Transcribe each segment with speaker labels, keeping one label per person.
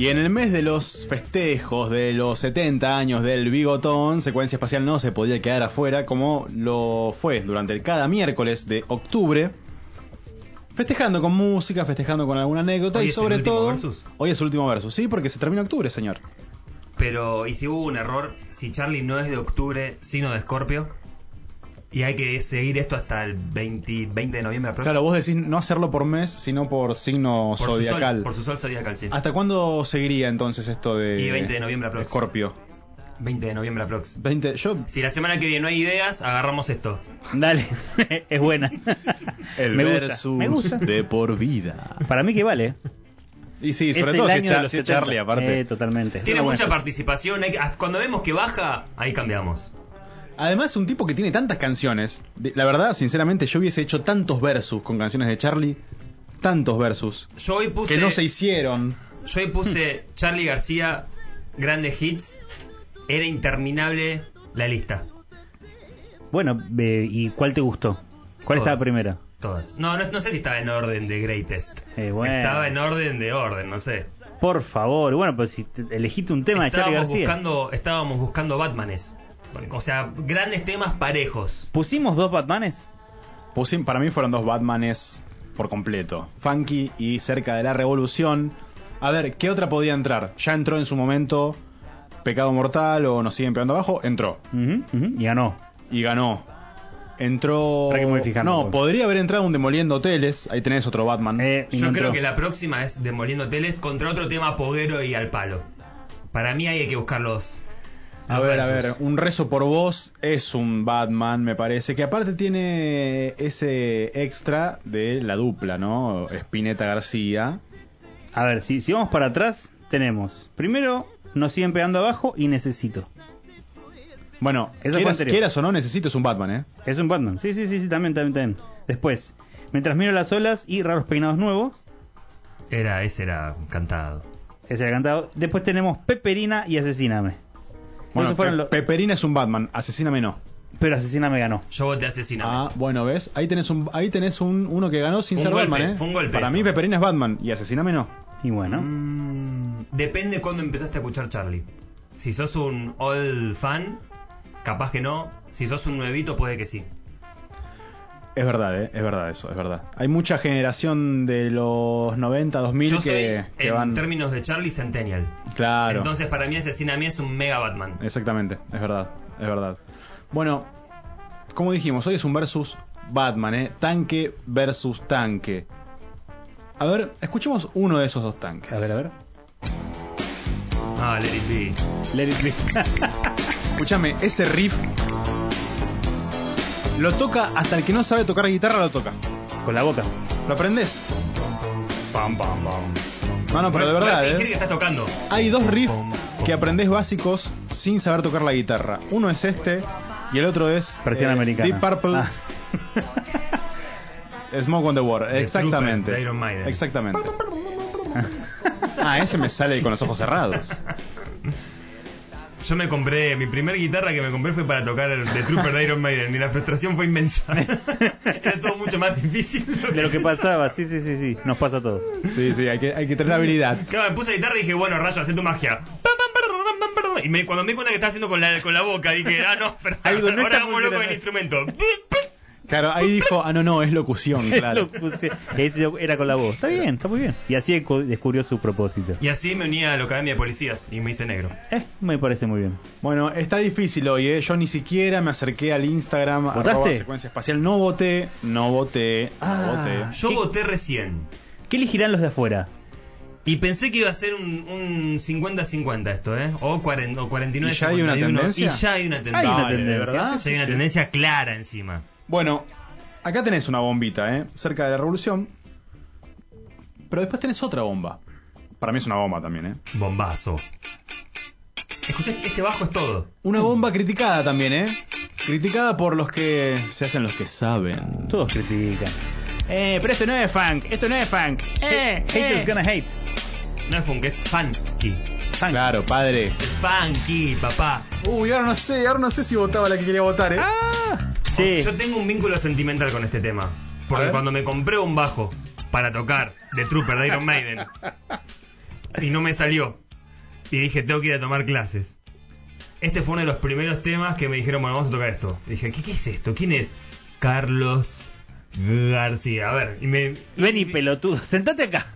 Speaker 1: Y en el mes de los festejos de los 70 años del Bigotón, Secuencia Espacial no se podía quedar afuera como lo fue durante el cada miércoles de octubre. Festejando con música, festejando con alguna anécdota
Speaker 2: Hoy
Speaker 1: y
Speaker 2: es el
Speaker 1: sobre todo...
Speaker 2: versus.
Speaker 1: Hoy es el último versus, sí, porque se termina octubre, señor.
Speaker 2: Pero, ¿y si hubo un error? Si Charlie no es de octubre, sino de Escorpio. Y hay que seguir esto hasta el 20, 20 de noviembre próximo.
Speaker 1: Claro, vos decís no hacerlo por mes, sino por signo
Speaker 2: por su, sol,
Speaker 1: zodiacal.
Speaker 2: por su sol zodiacal, sí.
Speaker 1: ¿Hasta cuándo seguiría entonces esto de...
Speaker 2: Y 20 de noviembre aprox.
Speaker 1: Escorpio.
Speaker 2: 20 de noviembre aprox.
Speaker 1: 20, yo...
Speaker 2: Si la semana que viene no hay ideas, agarramos esto.
Speaker 3: Dale, es buena.
Speaker 1: El
Speaker 3: Me gusta,
Speaker 1: versus
Speaker 3: me gusta.
Speaker 1: de por vida.
Speaker 3: Para mí que vale.
Speaker 1: Y sí,
Speaker 3: es
Speaker 1: sobre
Speaker 3: el
Speaker 1: todo si Char-
Speaker 3: de los
Speaker 1: si es
Speaker 3: 70.
Speaker 1: Charlie aparte.
Speaker 3: Eh, totalmente.
Speaker 2: Tiene
Speaker 3: buena
Speaker 2: mucha participación. hay cuando vemos que baja, ahí cambiamos.
Speaker 1: Además, un tipo que tiene tantas canciones. La verdad, sinceramente, yo hubiese hecho tantos versus con canciones de Charlie. Tantos versus.
Speaker 2: Yo hoy puse.
Speaker 1: Que no se hicieron.
Speaker 2: Yo hoy puse Charlie García, grandes hits. Era interminable la lista.
Speaker 3: Bueno, eh, ¿y cuál te gustó? ¿Cuál
Speaker 2: Todas.
Speaker 3: estaba primero?
Speaker 2: Todas. No, no, no sé si estaba en orden de greatest.
Speaker 3: Eh, bueno.
Speaker 2: Estaba en orden de orden, no sé.
Speaker 3: Por favor, bueno, pues si te- elegiste un tema de Charlie
Speaker 2: estábamos
Speaker 3: García.
Speaker 2: buscando, estábamos buscando Batmanes. O sea, grandes temas parejos.
Speaker 3: ¿Pusimos dos Batmanes?
Speaker 1: Pusim- para mí fueron dos Batmanes por completo. Funky y cerca de la revolución. A ver, ¿qué otra podía entrar? Ya entró en su momento Pecado Mortal o Nos siguen pegando abajo. Entró.
Speaker 3: Ujú, ujú, y ganó.
Speaker 1: Y ganó. Entró. No, podría haber entrado un Demoliendo Hoteles. Ahí tenés otro Batman.
Speaker 3: Eh,
Speaker 2: Yo
Speaker 3: no
Speaker 2: creo
Speaker 3: entró.
Speaker 2: que la próxima es Demoliendo Teles contra otro tema poguero y al palo. Para mí ahí hay que buscar los.
Speaker 1: A
Speaker 2: los
Speaker 1: ver, a ver, un rezo por vos es un Batman, me parece, que aparte tiene ese extra de la dupla, ¿no? Spinetta García.
Speaker 3: A ver, si, si vamos para atrás, tenemos. Primero, nos siguen pegando abajo y necesito.
Speaker 1: Bueno,
Speaker 3: Eso
Speaker 1: quieras, o no, necesito es un Batman, ¿eh?
Speaker 3: Es un Batman. Sí, sí, sí, sí, también, también, también. Después, mientras miro las olas y raros peinados nuevos.
Speaker 2: Era, ese era cantado.
Speaker 3: Ese era cantado. Después tenemos Peperina y Asesíname.
Speaker 1: Bueno,
Speaker 3: Esos fueron
Speaker 1: Pe-
Speaker 3: los-
Speaker 1: Peperina es un Batman, asesíname no.
Speaker 3: Pero Asesíname ganó.
Speaker 2: Yo voté Asesíname.
Speaker 1: Ah, bueno, ¿ves? Ahí tenés un ahí tenés un uno que ganó sin ser
Speaker 2: golpe,
Speaker 1: Batman, ¿eh?
Speaker 2: fue un golpe
Speaker 1: Para
Speaker 2: eso.
Speaker 1: mí Peperina es Batman y asesíname no.
Speaker 3: Y bueno.
Speaker 2: Mm, depende cuando empezaste a escuchar Charlie. Si sos un old fan, capaz que no. Si sos un nuevito, puede que sí.
Speaker 1: Es verdad, ¿eh? Es verdad eso, es verdad. Hay mucha generación de los 90, 2000
Speaker 2: Yo
Speaker 1: que,
Speaker 2: soy,
Speaker 1: que
Speaker 2: en
Speaker 1: van...
Speaker 2: términos de Charlie, Centennial.
Speaker 1: Claro.
Speaker 2: Entonces, para mí, Asesíname es un mega Batman.
Speaker 1: Exactamente, es verdad, es verdad. Bueno, como dijimos, hoy es un versus Batman, ¿eh? Tanque versus tanque. A ver, escuchemos uno de esos dos tanques.
Speaker 3: A ver, a ver.
Speaker 2: Ah, Let It Be.
Speaker 3: Let it be.
Speaker 1: Escúchame, ese riff lo toca hasta el que no sabe tocar guitarra lo toca.
Speaker 3: Con la boca.
Speaker 1: ¿Lo aprendes?
Speaker 3: Pam, pam, pam.
Speaker 1: No, no, pero de verdad, ¿eh?
Speaker 2: que estás tocando.
Speaker 1: Hay dos riffs que aprendés básicos sin saber tocar la guitarra. Uno es este y el otro es
Speaker 3: Persiana
Speaker 1: eh,
Speaker 3: americana.
Speaker 1: Deep Purple
Speaker 3: Ah.
Speaker 1: Smoke on the Water.
Speaker 2: The
Speaker 1: Exactamente.
Speaker 2: De Iron Maiden.
Speaker 1: Exactamente. Ah, ese me sale con los ojos cerrados.
Speaker 2: Yo me compré, mi primer guitarra que me compré fue para tocar el The Trooper de Iron Maiden y la frustración fue inmensa. Era todo mucho más difícil
Speaker 3: De lo que pasaba, sí, sí, sí, sí. Nos pasa a todos.
Speaker 1: Sí, sí, hay que, hay que tener habilidad.
Speaker 2: Claro, me puse la guitarra y dije, bueno, rayo, haz tu magia. Y me- cuando me di cuenta que estaba haciendo con la, con la boca, dije, ah, no, pero
Speaker 3: Algo no
Speaker 2: ahora
Speaker 3: está
Speaker 2: hagámoslo con el instrumento.
Speaker 1: Claro, ahí dijo, ah, no, no, es locución, claro.
Speaker 3: Lo puse- Ese era con la voz. Está bien, está muy bien. Y así descubrió su propósito.
Speaker 2: Y así me uní a la Academia de Policías y me hice negro.
Speaker 3: Eh, me parece muy bien.
Speaker 1: Bueno, está difícil hoy, ¿eh? Yo ni siquiera me acerqué al Instagram,
Speaker 3: ¿Votaste?
Speaker 1: arroba secuencia espacial. No voté, no voté, no
Speaker 3: Ah.
Speaker 1: voté.
Speaker 2: Yo
Speaker 3: ¿Qué?
Speaker 2: voté recién.
Speaker 3: ¿Qué elegirán los de afuera?
Speaker 2: Y pensé que iba a ser un, un 50-50 esto, ¿eh? O, 40, o 49
Speaker 1: ¿Y ya hay una
Speaker 2: 51.
Speaker 1: tendencia?
Speaker 2: Y ya hay una tendencia.
Speaker 3: Hay una tendencia.
Speaker 1: ¿verdad?
Speaker 2: Ya hay una tendencia clara encima.
Speaker 1: Bueno, acá tenés una bombita, ¿eh? Cerca de la revolución. Pero después tenés otra bomba. Para mí es una bomba también, ¿eh?
Speaker 2: Bombazo. Escuchá, este bajo es todo.
Speaker 1: Una bomba criticada también, ¿eh? Criticada por los que se hacen los que saben.
Speaker 3: Todos critican.
Speaker 1: Eh, pero esto no es funk, esto no es funk. Eh,
Speaker 3: Haters
Speaker 1: eh.
Speaker 3: gonna hate.
Speaker 2: No es funk, es funky.
Speaker 1: Claro, padre.
Speaker 2: funky, papá.
Speaker 1: Uy, ahora no sé, ahora no sé si votaba la que quería votar, ¿eh?
Speaker 2: Yo tengo un vínculo sentimental con este tema. Porque cuando me compré un bajo para tocar The Trooper de Iron Maiden y no me salió, y dije, tengo que ir a tomar clases. Este fue uno de los primeros temas que me dijeron, bueno, vamos a tocar esto. Y dije, ¿qué, qué es esto? ¿Quién es? Carlos García. A ver, y me.
Speaker 3: ven y pelotudo, sentate acá.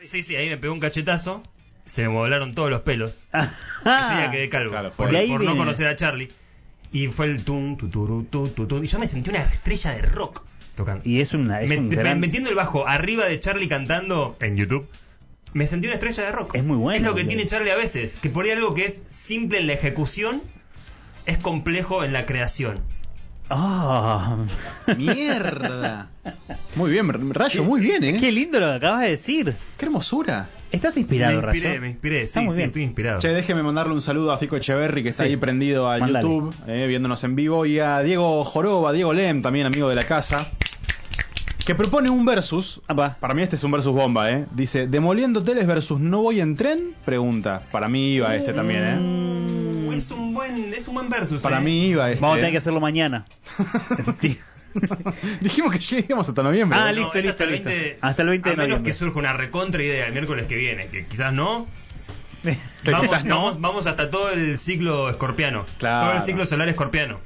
Speaker 2: Sí, sí, ahí me pegó un cachetazo. Se me volaron todos los pelos.
Speaker 3: Ah,
Speaker 2: Ese día quedé calvo.
Speaker 1: Claro,
Speaker 2: por no conocer a Charlie. Y fue el tum, tuturu, tu, tu, tu. Y yo me sentí una estrella de rock tocando.
Speaker 3: Y es, una, es
Speaker 2: Me-
Speaker 3: un gran...
Speaker 2: Metiendo el bajo arriba de Charlie cantando en YouTube. Me sentí una estrella de rock.
Speaker 3: Es muy bueno,
Speaker 2: Es lo que tiene Charlie a veces. Que por ahí algo que es simple en la ejecución es complejo en la creación.
Speaker 3: Ah,
Speaker 1: Mierda. Muy bien, Rayo, muy bien, ¿eh?
Speaker 3: qué lindo lo que acabas de decir.
Speaker 1: Qué hermosura.
Speaker 3: ¿Estás inspirado,
Speaker 2: me inspiré,
Speaker 3: Rayo?
Speaker 2: me inspiré.
Speaker 3: Está
Speaker 2: Sí, sí,
Speaker 3: bien.
Speaker 2: estoy inspirado.
Speaker 1: Che, déjeme mandarle un saludo a Fico Echeverry, que está
Speaker 3: Sí.
Speaker 1: ahí prendido al. YouTube, eh, viéndonos en vivo, y a Diego Joroba, Diego Lem, también amigo de la casa, que propone un versus.
Speaker 3: Va.
Speaker 1: Para mí este es un versus bomba, ¿eh? Dice, ¿demoliendo hoteles versus no voy en tren? Pregunta. Para mí iba este también, ¿eh?
Speaker 2: Uh, es un buen, es un buen versus.
Speaker 1: Para
Speaker 2: eh.
Speaker 1: mí iba este.
Speaker 3: Vamos a
Speaker 1: ¿eh?
Speaker 3: tener que hacerlo mañana.
Speaker 1: Dijimos que lleguemos hasta noviembre.
Speaker 3: Ah,
Speaker 1: ¿no?
Speaker 3: listo,
Speaker 2: hasta
Speaker 3: listo,
Speaker 2: el
Speaker 3: listo.
Speaker 2: 20
Speaker 3: Hasta el 20 de
Speaker 2: A menos
Speaker 3: noviembre.
Speaker 2: que surja una recontra idea el miércoles que viene, que quizás no. Vamos,
Speaker 1: quizás no.
Speaker 2: vamos, vamos hasta todo el ciclo escorpiano.
Speaker 1: Claro.
Speaker 2: Todo el ciclo solar escorpiano.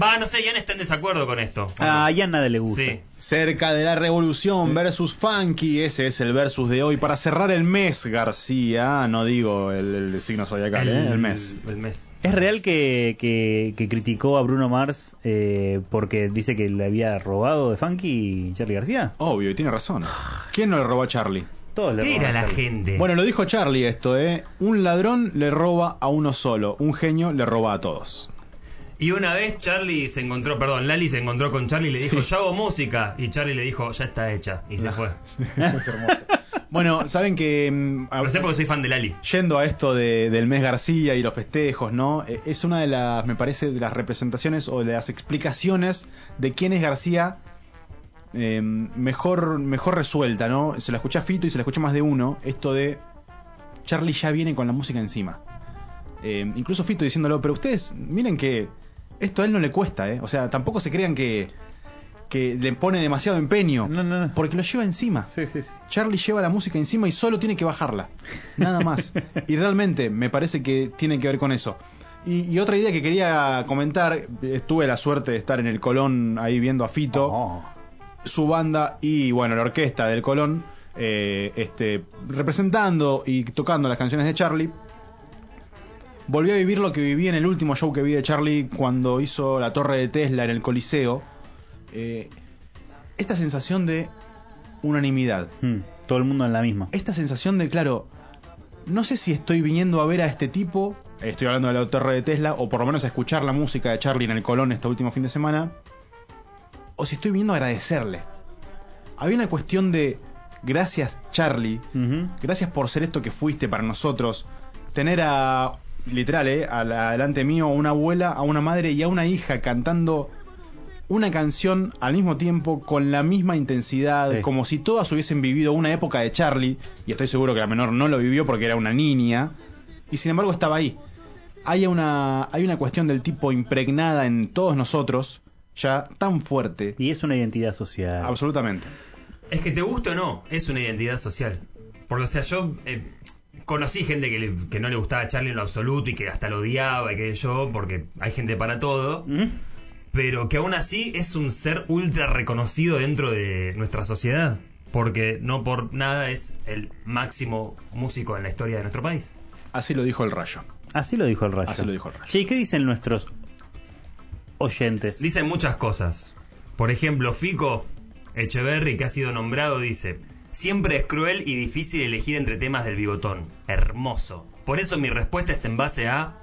Speaker 2: Va, no sé, Jan está en desacuerdo con esto.
Speaker 3: Ah, ya nada le gusta.
Speaker 2: Sí.
Speaker 1: Cerca de la revolución versus funky, ese es el versus de hoy. Para cerrar el mes, García, no digo el, el signo zodiacal, ¿eh? el mes.
Speaker 2: El mes.
Speaker 3: ¿Es real que, que, que criticó a Bruno Mars eh, porque dice que le había robado de Funky Charlie García?
Speaker 1: Obvio, y tiene razón. ¿Quién no le robó a Charlie?
Speaker 3: Todos le
Speaker 2: ¿Qué
Speaker 3: roban
Speaker 2: era
Speaker 3: a
Speaker 2: la gente?
Speaker 1: Bueno, lo dijo Charlie esto, ¿eh? Un ladrón le roba a uno solo, un genio le roba a todos.
Speaker 2: Y una vez Charlie se encontró, perdón, Lali se encontró con Charlie y le dijo,
Speaker 1: Sí.
Speaker 2: yo hago música. Y Charlie le dijo, ya está hecha. Y se fue.
Speaker 1: Es hermoso. Bueno, saben que mm, a-
Speaker 2: Lo sé porque soy fan de Lali.
Speaker 1: yendo a esto de- del mes García y los festejos, ¿no? Eh, Es una de las, me parece, de las representaciones o de las explicaciones de quién es García eh, mejor, mejor resuelta, ¿no? Se la escuché a Fito y se la escuché más de uno, esto de Charlie ya viene con la música encima. Eh, incluso Fito diciéndolo, pero ustedes miren que esto a él no le cuesta, ¿eh? O sea, tampoco se crean que, que le pone demasiado empeño,
Speaker 3: No, no, no.
Speaker 1: porque lo lleva encima.
Speaker 3: Sí, sí, sí.
Speaker 1: Charlie lleva la música encima y solo tiene que bajarla. Nada más. y realmente me parece que tiene que ver con eso. Y, y otra idea que quería comentar, tuve la suerte de estar en el Colón ahí viendo a Fito,
Speaker 3: Oh.
Speaker 1: su banda y bueno, la orquesta del Colón, eh, este, representando y tocando las canciones de Charlie. Volví a vivir lo que viví en el último show que vi de Charlie cuando hizo la torre de Tesla en el Coliseo. Eh, esta sensación de unanimidad
Speaker 3: Hmm, todo el mundo en la misma.
Speaker 1: esta sensación de, claro, no sé si estoy viniendo a ver a este tipo, estoy hablando de la torre de Tesla, o por lo menos a escuchar la música de Charlie en el Colón este último fin de semana, o si estoy viniendo a agradecerle. Había una cuestión de, gracias Charlie, gracias por ser esto que fuiste para nosotros, tener a, literal, eh, a la- delante mío, a una abuela, a una madre y a una hija cantando una canción al mismo tiempo con la misma intensidad,
Speaker 3: Sí.
Speaker 1: como si todas hubiesen vivido una época de Charlie, y estoy seguro que la menor no lo vivió porque era una niña, y sin embargo estaba ahí. Hay una, hay una cuestión del tipo impregnada en todos nosotros, ya tan fuerte,
Speaker 3: Y es una identidad social.
Speaker 1: absolutamente.
Speaker 2: Es que te guste o no, es una identidad social. Porque, o sea, yo eh, conocí gente que, le- que no le gustaba Charlie en lo absoluto y que hasta lo odiaba y que yo, porque hay gente para todo,
Speaker 3: ¿Mm?
Speaker 2: pero que aún así es un ser ultra reconocido dentro de nuestra sociedad. Porque no por nada es el máximo músico en la historia de nuestro país.
Speaker 1: Así lo dijo el rayo.
Speaker 3: Así lo dijo el rayo.
Speaker 1: Así lo dijo el Rayo.
Speaker 3: Che, ¿y qué dicen nuestros oyentes?
Speaker 2: Dicen muchas cosas. Por ejemplo, Fico Echeverry, que ha sido nombrado, dice: Siempre es cruel y difícil elegir entre temas del bigotón. Hermoso. Por eso mi respuesta es en base a.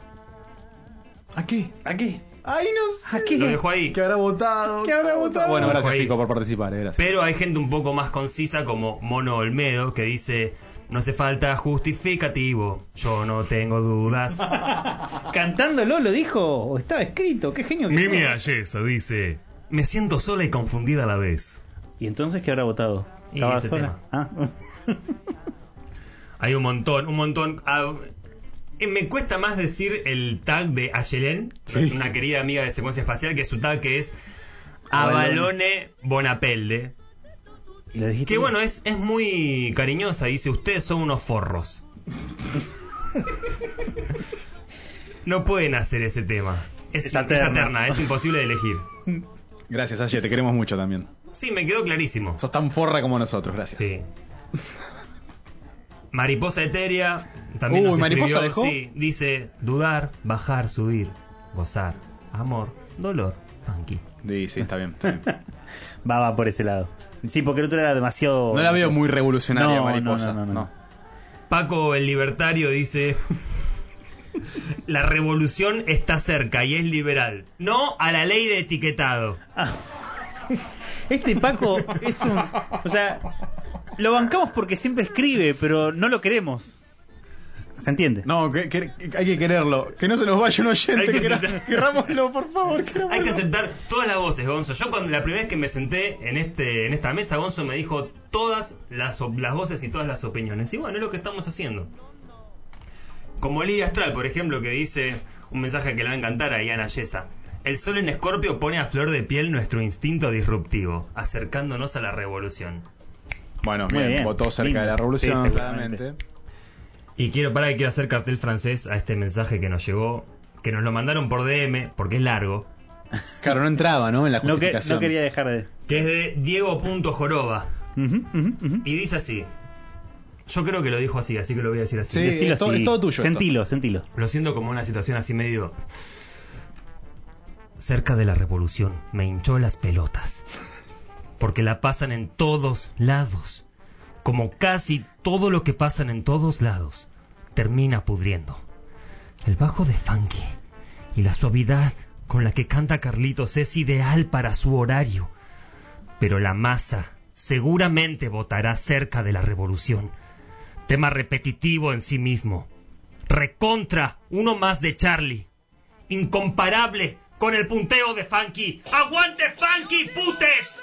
Speaker 1: ¿A qué?
Speaker 3: ¿A qué?
Speaker 1: Ay, no sé.
Speaker 3: ¿A qué?
Speaker 2: Lo dejo ahí.
Speaker 1: ¿Qué habrá votado?
Speaker 3: ¿Qué habrá votado?
Speaker 1: Bueno, gracias. Fico, por participar. eh, gracias.
Speaker 2: Pero hay gente un poco más concisa, como Mono Olmedo, que dice: No hace falta justificativo. Yo no tengo dudas.
Speaker 3: ¿Cantándolo lo dijo? ¿O estaba escrito? ¿Qué genio que
Speaker 2: Mimi. Ayesa dice: Me siento sola y confundida a la vez.
Speaker 3: ¿Y entonces qué habrá votado?
Speaker 2: Y
Speaker 3: ¿Estaba
Speaker 2: ese
Speaker 3: sola? Ah.
Speaker 2: Hay un montón, un montón. Ah, Eh, Me cuesta más decir el tag de Ayelen,
Speaker 1: Sí.
Speaker 2: una querida amiga de secuencia espacial, que su tag que es
Speaker 3: Avalone.
Speaker 2: Avalone Bonapelde. Que bueno, es, es muy cariñosa, dice, ustedes son unos forros. No pueden hacer ese tema. Es,
Speaker 3: Es
Speaker 2: es
Speaker 3: eterna.
Speaker 2: eterna, es imposible de elegir.
Speaker 1: Gracias, Aye, te queremos mucho también.
Speaker 2: Sí, me quedó clarísimo.
Speaker 1: Sos tan forra como nosotros, gracias.
Speaker 2: Sí. Mariposa etérea también
Speaker 1: Uy,
Speaker 2: nos
Speaker 1: ¿Mariposa
Speaker 2: escribió,
Speaker 1: dejó?
Speaker 2: sí, dice dudar, bajar, subir, gozar, amor, dolor, funky.
Speaker 1: Sí, sí, está bien.
Speaker 3: Va, va por ese lado. Sí, porque el otro era demasiado.
Speaker 1: No la veo muy revolucionaria,
Speaker 3: No,
Speaker 1: mariposa.
Speaker 3: no, no, no, no.
Speaker 2: Paco el libertario dice la revolución está cerca y es liberal. No a la ley de etiquetado.
Speaker 3: Este Paco es un. O sea, lo bancamos porque siempre escribe, pero no lo queremos. ¿Se entiende?
Speaker 1: No, que, que- que hay que quererlo. Que no se nos vaya un oyente.
Speaker 2: Hay que
Speaker 1: por favor.
Speaker 2: Hay que aceptar todas las voces, Gonzo. Yo cuando la primera vez que me senté en este en esta mesa, Gonzo me dijo todas las, op- las voces y todas las opiniones. Y bueno, es lo que estamos haciendo. Como Lidia Astral, por ejemplo, que dice un mensaje que le va a encantar a Iana Yesa. El sol en Escorpio pone a flor de piel nuestro instinto disruptivo, acercándonos a la revolución.
Speaker 1: Bueno,
Speaker 3: Muy
Speaker 1: bien,
Speaker 3: bien.
Speaker 1: votó cerca
Speaker 3: Lindo.
Speaker 1: de la revolución,
Speaker 3: Sí,
Speaker 1: claramente.
Speaker 2: Y quiero para que quiero hacer cartel francés a este mensaje que nos llegó, que nos lo mandaron por DM, porque es largo,
Speaker 1: Claro, no entraba, ¿no? En la
Speaker 3: No, que,
Speaker 1: justificación.
Speaker 3: no quería dejar de.
Speaker 2: que es de Diego.joroba. Y dice así. Yo creo que lo dijo así, así que lo voy a decir así.
Speaker 1: Sí, es todo-
Speaker 3: así.
Speaker 1: es todo tuyo esto.
Speaker 3: Sentilo, sentilo.
Speaker 2: Lo siento como una situación así medio... Cerca de la revolución me hinchó las pelotas. Porque la pasan en todos lados. Como casi todo lo que pasan en todos lados. Termina pudriendo. El bajo de funky y la suavidad con la que canta Carlitos es ideal para su horario. Pero la masa seguramente votará cerca de la revolución. Tema repetitivo en sí mismo. Recontra, uno más de Charlie. Incomparable con el punteo de Funky. ¡Aguante Funky, putes!